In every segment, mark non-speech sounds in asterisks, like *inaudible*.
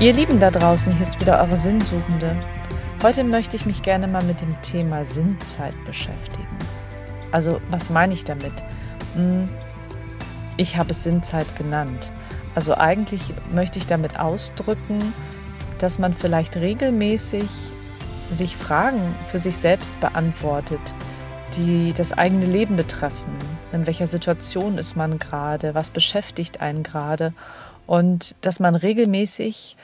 Ihr Lieben da draußen, hier ist wieder eure Sinnsuchende. Heute möchte ich mich gerne mal mit dem Thema Sinnzeit beschäftigen. Also, was meine ich damit? Hm, ich habe es Sinnzeit genannt. Also eigentlich möchte ich damit ausdrücken, dass man vielleicht regelmäßig sich Fragen für sich selbst beantwortet, die das eigene Leben betreffen. In welcher Situation ist man gerade? Was beschäftigt einen gerade? Und dass man regelmäßig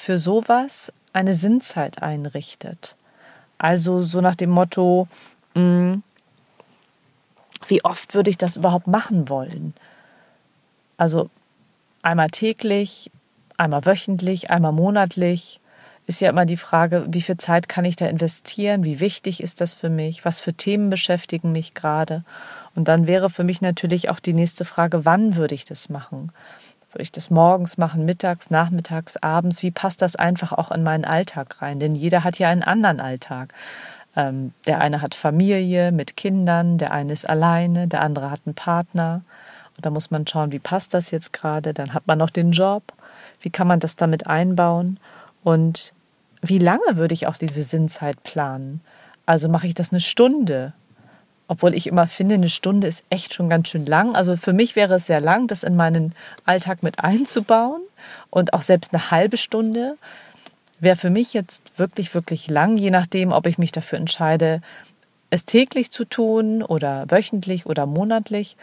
für sowas eine Sinnzeit einrichtet. Also so nach dem Motto, mh, hm, wie oft würde ich das überhaupt machen wollen? Also einmal täglich, einmal wöchentlich, einmal monatlich ist ja immer die Frage, wie viel Zeit kann ich da investieren? Wie wichtig ist das für mich? Was für Themen beschäftigen mich gerade? Und dann wäre für mich natürlich auch die nächste Frage, wann würde ich das machen? Würde ich das morgens machen, mittags, nachmittags, abends? Wie passt das einfach auch in meinen Alltag rein? Denn jeder hat ja einen anderen Alltag. Ähm, der eine hat Familie mit Kindern, der eine ist alleine, der andere hat einen Partner. Und da muss man schauen, wie passt das jetzt gerade? Dann hat man noch den Job. Wie kann man das damit einbauen? Und wie lange würde ich auch diese Sinnzeit planen? Also mache ich das eine Stunde? Obwohl ich immer finde, eine Stunde ist echt schon ganz schön lang. Also für mich wäre es sehr lang, das in meinen Alltag mit einzubauen. Und auch selbst eine halbe Stunde wäre für mich jetzt wirklich, wirklich lang, je nachdem, ob ich mich dafür entscheide, es täglich zu tun oder wöchentlich oder monatlich.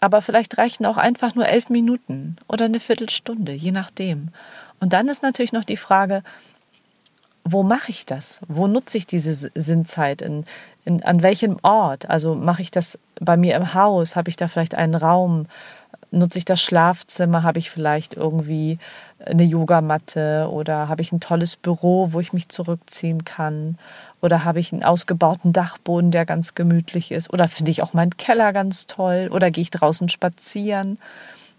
Aber vielleicht reichen auch einfach nur elf Minuten oder eine Viertelstunde, je nachdem. Und dann ist natürlich noch die Frage, wo mache ich das? Wo nutze ich diese Sinnzeit? In, in, an welchem Ort? Also mache ich das bei mir im Haus? Habe ich da vielleicht einen Raum? Nutze ich das Schlafzimmer? Habe ich vielleicht irgendwie eine Yogamatte? Oder habe ich ein tolles Büro, wo ich mich zurückziehen kann? Oder habe ich einen ausgebauten Dachboden, der ganz gemütlich ist? Oder finde ich auch meinen Keller ganz toll? Oder gehe ich draußen spazieren?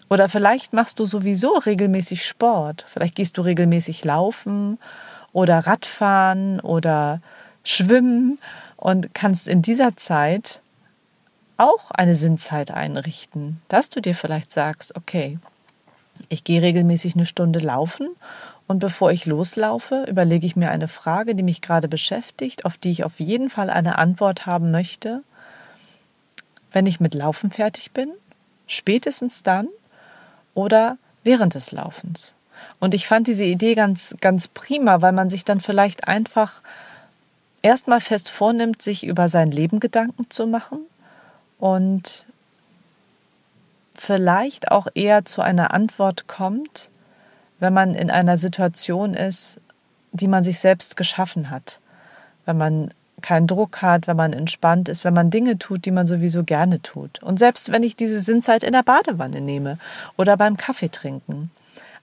Oder vielleicht machst du sowieso regelmäßig Sport. Vielleicht gehst du regelmäßig laufen oder Radfahren oder Schwimmen und kannst in dieser Zeit auch eine Sinnzeit einrichten, dass du dir vielleicht sagst, okay, ich gehe regelmäßig eine Stunde laufen und bevor ich loslaufe, überlege ich mir eine Frage, die mich gerade beschäftigt, auf die ich auf jeden Fall eine Antwort haben möchte. Wenn ich mit Laufen fertig bin, spätestens dann oder während des Laufens. Und ich fand diese Idee ganz, ganz prima, weil man sich dann vielleicht einfach erstmal fest vornimmt, sich über sein Leben Gedanken zu machen und vielleicht auch eher zu einer Antwort kommt, wenn man in einer Situation ist, die man sich selbst geschaffen hat. Wenn man keinen Druck hat, wenn man entspannt ist, wenn man Dinge tut, die man sowieso gerne tut. Und selbst wenn ich diese Sinnzeit in der Badewanne nehme oder beim Kaffee trinken.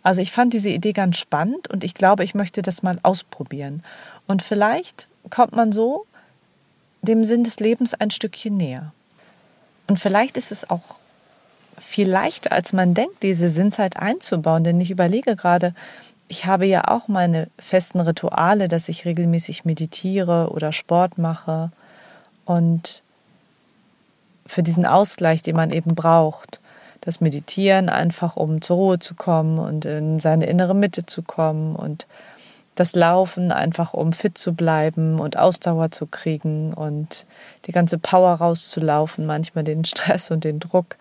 Also ich fand diese Idee ganz spannend und ich glaube, ich möchte das mal ausprobieren. Und vielleicht kommt man so dem Sinn des Lebens ein Stückchen näher. Und vielleicht ist es auch viel leichter, als man denkt, diese Sinnzeit einzubauen. Denn ich überlege gerade, ich habe ja auch meine festen Rituale, dass ich regelmäßig meditiere oder Sport mache. Und für diesen Ausgleich, den man eben braucht, das Meditieren einfach, um zur Ruhe zu kommen und in seine innere Mitte zu kommen und das Laufen einfach, um fit zu bleiben und Ausdauer zu kriegen und die ganze Power rauszulaufen, manchmal den Stress und den Druck.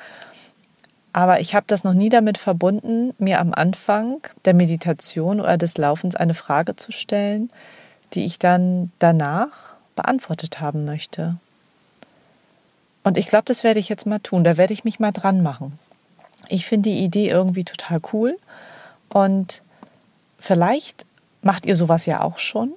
Aber ich habe das noch nie damit verbunden, mir am Anfang der Meditation oder des Laufens eine Frage zu stellen, die ich dann danach beantwortet haben möchte. Und ich glaube, das werde ich jetzt mal tun. Da werde ich mich mal dran machen. Ich finde die Idee irgendwie total cool und vielleicht macht ihr sowas ja auch schon,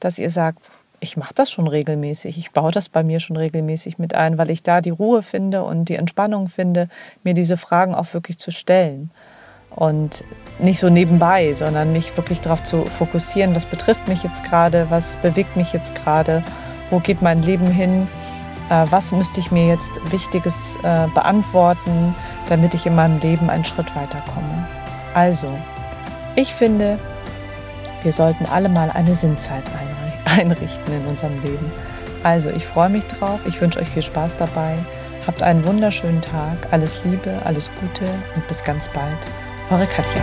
dass ihr sagt, ich mache das schon regelmäßig, ich baue das bei mir schon regelmäßig mit ein, weil ich da die Ruhe finde und die Entspannung finde, mir diese Fragen auch wirklich zu stellen. Und nicht so nebenbei, sondern mich wirklich darauf zu fokussieren, was betrifft mich jetzt gerade, was bewegt mich jetzt gerade, wo geht mein Leben hin, was müsste ich mir jetzt Wichtiges äh, beantworten, damit ich in meinem Leben einen Schritt weiterkomme. Also, ich finde, wir sollten alle mal eine Sinnzeit *laughs* einrichten in unserem Leben. Also, ich freue mich drauf, ich wünsche euch viel Spaß dabei. Habt einen wunderschönen Tag, alles Liebe, alles Gute und bis ganz bald. Eure Katja.